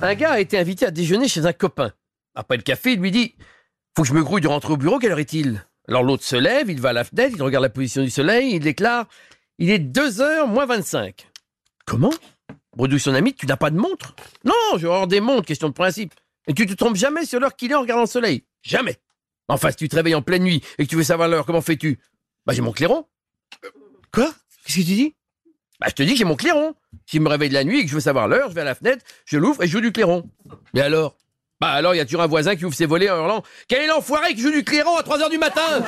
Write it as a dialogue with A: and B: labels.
A: Un gars a été invité à déjeuner chez un copain. Après le café, il lui dit Faut que je me grouille de rentrer au bureau, quelle heure est-il? Alors l'autre se lève, il va à la fenêtre, il regarde la position du soleil, il déclare Il est 2h moins 25. Comment? Bredouille son ami, tu n'as pas de montre? Non, vais avoir des montres, question de principe. Et tu te trompes jamais sur l'heure qu'il est en regardant le soleil? Jamais Enfin, si tu te réveilles en pleine nuit et que tu veux savoir l'heure, comment fais-tu? Bah j'ai mon clairon. Quoi? Qu'est-ce que tu dis? Bah je te dis que j'ai mon clairon. Si je me réveille de la nuit et que je veux savoir l'heure, je vais à la fenêtre, je l'ouvre et je joue du clairon. Mais alors? Bah alors, y a toujours un voisin qui ouvre ses volets en hurlant Quel est l'enfoiré qui joue du clairon à 3h du matin?